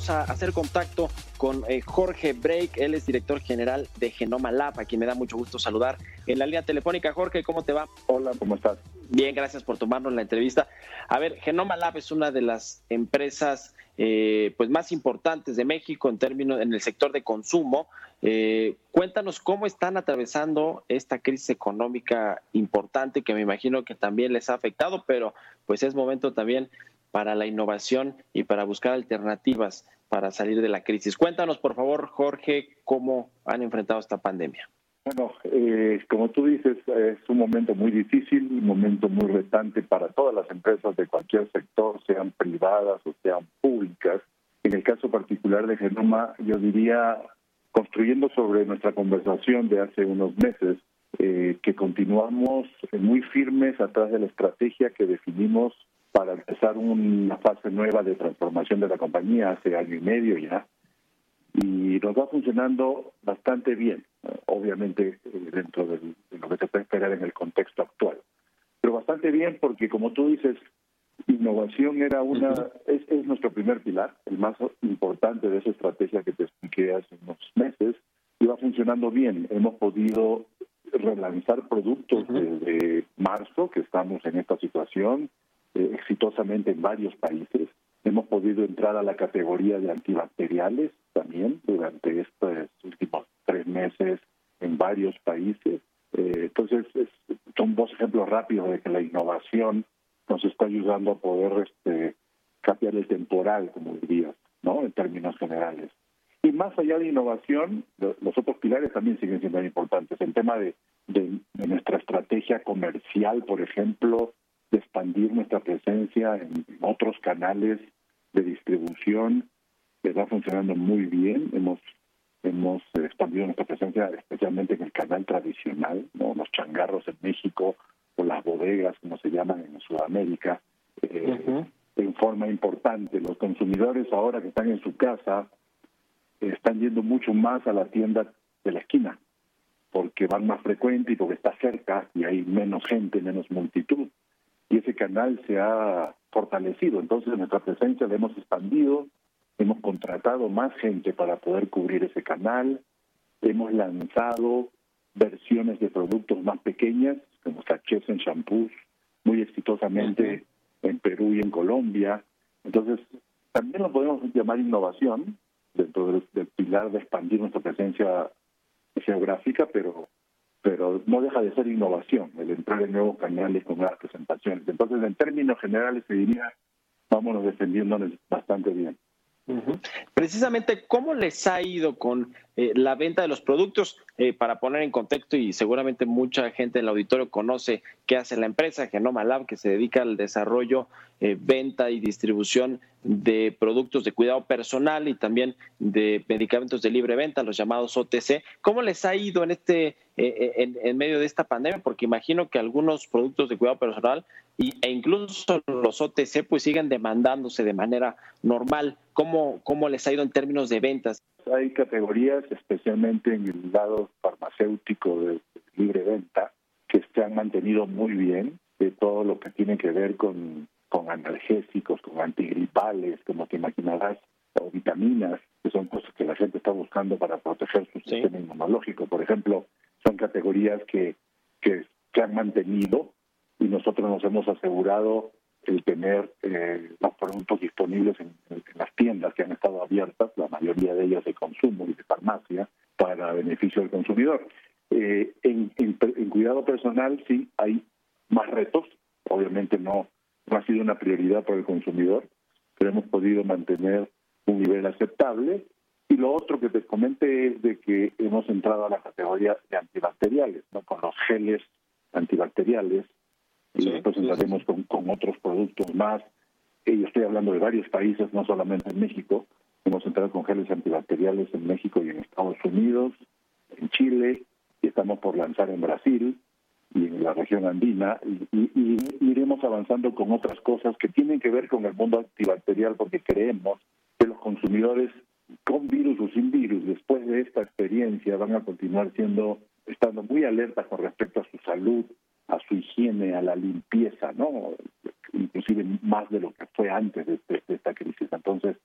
Vamos a hacer contacto con eh, Jorge Break, él es director general de Genoma Lab, a quien me da mucho gusto saludar en la línea telefónica. Jorge, ¿cómo te va? Hola, ¿cómo estás? Bien, gracias por tomarnos la entrevista. A ver, Genoma Lab es una de las empresas eh, pues más importantes de México en términos en el sector de consumo. Eh, cuéntanos cómo están atravesando esta crisis económica importante que me imagino que también les ha afectado, pero pues es momento también para la innovación y para buscar alternativas para salir de la crisis. Cuéntanos, por favor, Jorge, cómo han enfrentado esta pandemia. Bueno, eh, como tú dices, es un momento muy difícil, un momento muy retante para todas las empresas de cualquier sector, sean privadas o sean públicas. En el caso particular de Genoma, yo diría, construyendo sobre nuestra conversación de hace unos meses, eh, que continuamos muy firmes atrás de la estrategia que definimos para empezar una fase nueva de transformación de la compañía hace año y medio ya y nos va funcionando bastante bien, obviamente eh, dentro de lo que se puede esperar en el contexto actual. Pero bastante bien porque, como tú dices, innovación era una es, es nuestro primer pilar, el más importante de esa estrategia que te expliqué hace unos meses, y va funcionando bien. Hemos podido relanzar productos desde marzo, que estamos en esta situación, eh, exitosamente en varios países. Hemos podido entrar a la categoría de antibacteriales también durante estos últimos tres meses en varios países. Eh, entonces, son dos ejemplos rápidos de que la innovación nos está ayudando a poder este, cambiar el temporal, como dirías, ¿no? en términos generales. Y más allá de innovación, los otros pilares también siguen siendo importantes. El tema de, de nuestra estrategia comercial, por ejemplo, de expandir nuestra presencia en otros canales de distribución que está funcionando muy bien. Hemos hemos expandido nuestra presencia especialmente en el canal tradicional, ¿no? los changarros en México o las bodegas, como se llaman en Sudamérica, eh, en forma importante. Los consumidores ahora que están en su casa están yendo mucho más a la tienda de la esquina, porque van más frecuente y porque está cerca y hay menos gente, menos multitud y ese canal se ha fortalecido. Entonces nuestra presencia la hemos expandido, hemos contratado más gente para poder cubrir ese canal, hemos lanzado versiones de productos más pequeñas, como sachets en shampoos, muy exitosamente en Perú y en Colombia. Entonces, también lo podemos llamar innovación dentro del, del pilar de expandir nuestra presencia geográfica, pero pero no deja de ser innovación el entrar en nuevos canales con nuevas presentaciones. Entonces, en términos generales, se diría, vámonos defendiéndonos bastante bien. Precisamente, ¿cómo les ha ido con eh, la venta de los productos? Eh, para poner en contexto, y seguramente mucha gente en el auditorio conoce qué hace la empresa Genoma Lab, que se dedica al desarrollo, eh, venta y distribución de productos de cuidado personal y también de medicamentos de libre venta, los llamados OTC. ¿Cómo les ha ido en este en, en, medio de esta pandemia? Porque imagino que algunos productos de cuidado personal y, e incluso los OTC pues siguen demandándose de manera normal. ¿Cómo, ¿Cómo les ha ido en términos de ventas? Hay categorías, especialmente en el lado farmacéutico de libre venta, que se han mantenido muy bien, de todo lo que tiene que ver con, con analgésicos, con antigripales, como te imaginarás, o vitaminas, que son cosas que la gente está buscando para proteger su sistema inmunológico. Por ejemplo, son categorías que, que se han mantenido y nosotros nos hemos asegurado el tener eh, los productos disponibles en, las tiendas que han estado abiertas, la mayoría de ellas de consumo y de farmacia, para beneficio del consumidor. Eh, en, cuidado personal sí hay más retos, obviamente no, no ha sido una prioridad para el consumidor, pero hemos podido mantener un nivel aceptable Y lo otro que te comenté es de que hemos entrado a la categoría de antibacteriales, ¿no? con los geles antibacteriales, y después entraremos con, otros productos más. Yo estoy hablando de varios países, no solamente en México. Hemos entrado con geles antibacteriales en México y en Estados Unidos, en Chile, y estamos por lanzar en Brasil y en la región andina, y, y, iremos avanzando con otras cosas que tienen que ver con el mundo antibacterial, porque creemos que los consumidores con virus o sin virus, después de esta experiencia, van a continuar siendo, estando muy alertas con respecto a su salud, a su higiene, a la limpieza, ¿no? Inclusive más de lo que fue antes de, esta crisis. Entonces,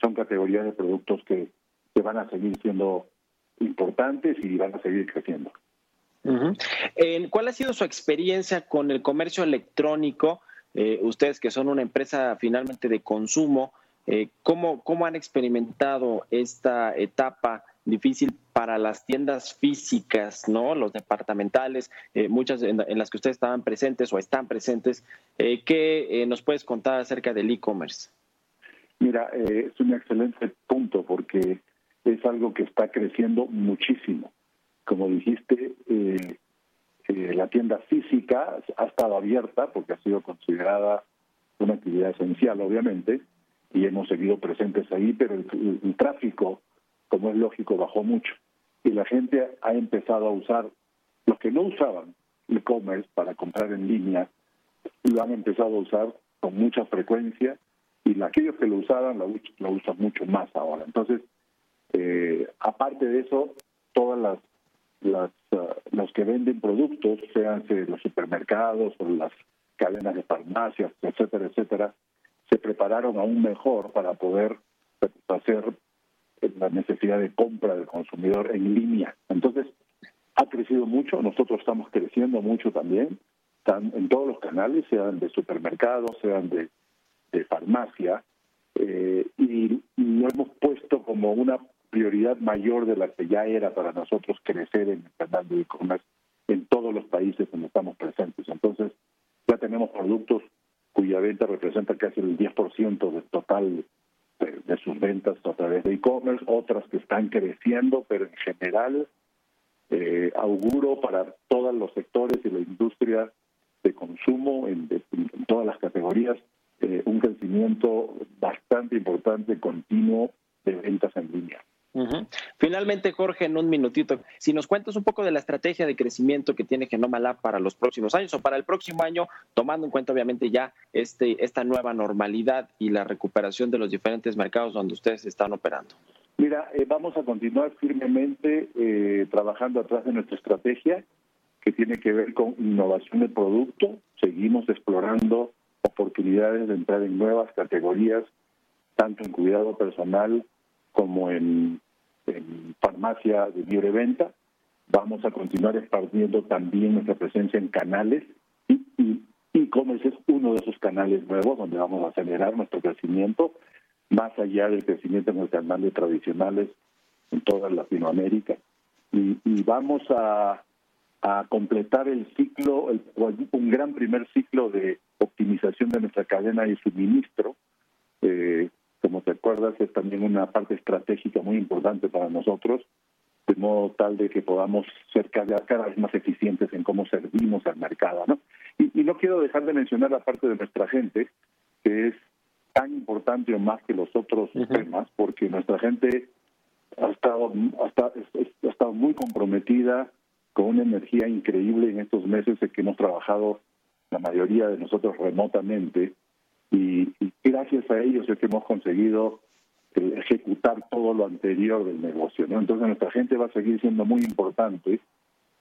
son categorías de productos que, que van a seguir siendo importantes y van a seguir creciendo. ¿Cuál ha sido su experiencia con el comercio electrónico? Eh, ustedes que son una empresa finalmente de consumo, eh, ¿cómo, ¿cómo han experimentado esta etapa difícil para las tiendas físicas, ¿no? Los departamentales, eh, muchas en, las que ustedes estaban presentes o están presentes. Eh, ¿Qué nos puedes contar acerca del e-commerce? Mira, es un excelente punto porque es algo que está creciendo muchísimo. Como dijiste, la tienda física ha estado abierta porque ha sido considerada una actividad esencial, obviamente, y hemos seguido presentes ahí, pero el, tráfico, como es lógico, bajó mucho. Y la gente ha empezado a usar, los que no usaban e-commerce para comprar en línea, lo han empezado a usar con mucha frecuencia y aquellos que lo usaban lo, lo usan mucho más ahora. Entonces, eh, aparte de eso, todas las, las uh, los que venden productos, sean los supermercados o las cadenas de farmacias, etcétera, etcétera, se prepararon aún mejor para poder satisfacer la necesidad de compra del consumidor en línea. Entonces, ha crecido mucho, nosotros estamos creciendo mucho también, en todos los canales, sean de supermercados, sean de, farmacia, eh, y lo hemos puesto como una prioridad mayor de la que ya era para nosotros crecer en el canal de e-commerce en todos los países donde estamos presentes. Entonces, ya tenemos productos cuya venta representa casi el 10% del total de, sus ventas a través de e-commerce, otras que están creciendo, pero en general eh, auguro para todos los sectores y la industria de consumo en, todas las categorías eh, un crecimiento bastante importante, continuo de ventas en línea. Finalmente, Jorge, en un minutito, si nos cuentas un poco de la estrategia de crecimiento que tiene Genoma Lab para los próximos años o para el próximo año, tomando en cuenta obviamente ya este, esta nueva normalidad y la recuperación de los diferentes mercados donde ustedes están operando. Mira, eh, vamos a continuar firmemente eh, trabajando atrás de nuestra estrategia que tiene que ver con innovación de producto. Seguimos explorando oportunidades de entrar en nuevas categorías, tanto en cuidado personal como en en farmacia de libre venta. Vamos a continuar expandiendo también nuestra presencia en canales y, e-commerce es uno de esos canales nuevos donde vamos a acelerar nuestro crecimiento más allá del crecimiento en los canales tradicionales en toda Latinoamérica. Y, vamos a, a, completar el ciclo, un gran primer ciclo de optimización de nuestra cadena de suministro, eh, como te acuerdas, es también una parte estratégica muy importante para nosotros, de modo tal de que podamos ser cada, vez más eficientes en cómo servimos al mercado. ¿no? Y, no quiero dejar de mencionar la parte de nuestra gente, que es tan importante o más que los otros temas, porque nuestra gente ha estado, ha, ha estado muy comprometida con una energía increíble en estos meses en que hemos trabajado la mayoría de nosotros remotamente y, gracias a ellos es que hemos conseguido eh, ejecutar todo lo anterior del negocio. ¿no? Entonces nuestra gente va a seguir siendo muy importante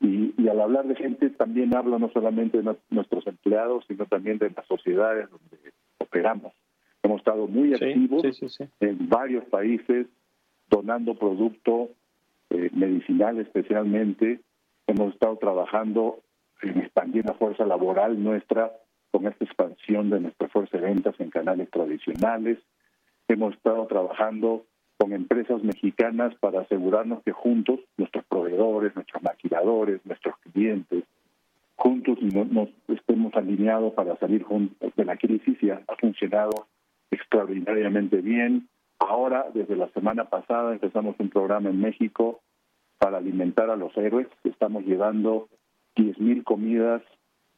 y, y al hablar de gente también hablo no solamente de nuestros empleados, sino también de las sociedades donde operamos. Hemos estado muy activos en varios países donando producto eh, medicinal especialmente. Hemos estado trabajando en expandir la fuerza laboral nuestra con esta expansión de nuestra fuerza de ventas en canales tradicionales. Hemos estado trabajando con empresas mexicanas para asegurarnos que juntos, nuestros proveedores, nuestros maquiladores, nuestros clientes, juntos nos, estemos alineados para salir juntos de la crisis y ha, funcionado extraordinariamente bien. Ahora, desde la semana pasada, empezamos un programa en México para alimentar a los héroes. Estamos llevando 10.000 comidas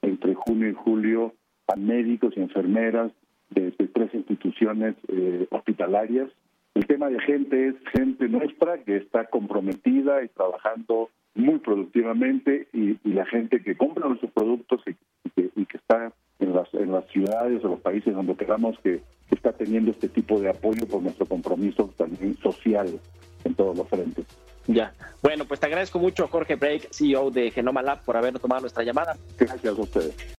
entre junio y julio a médicos y enfermeras de, tres instituciones eh, hospitalarias. El tema de gente es gente nuestra que está comprometida y trabajando muy productivamente y, la gente que compra nuestros productos y, que, está en las, en las ciudades o los países donde queramos que está teniendo este tipo de apoyo por nuestro compromiso también social en todos los frentes. Ya. Bueno, pues te agradezco mucho, Jorge Break, CEO de Genoma Lab, por habernos tomado nuestra llamada. Gracias a ustedes.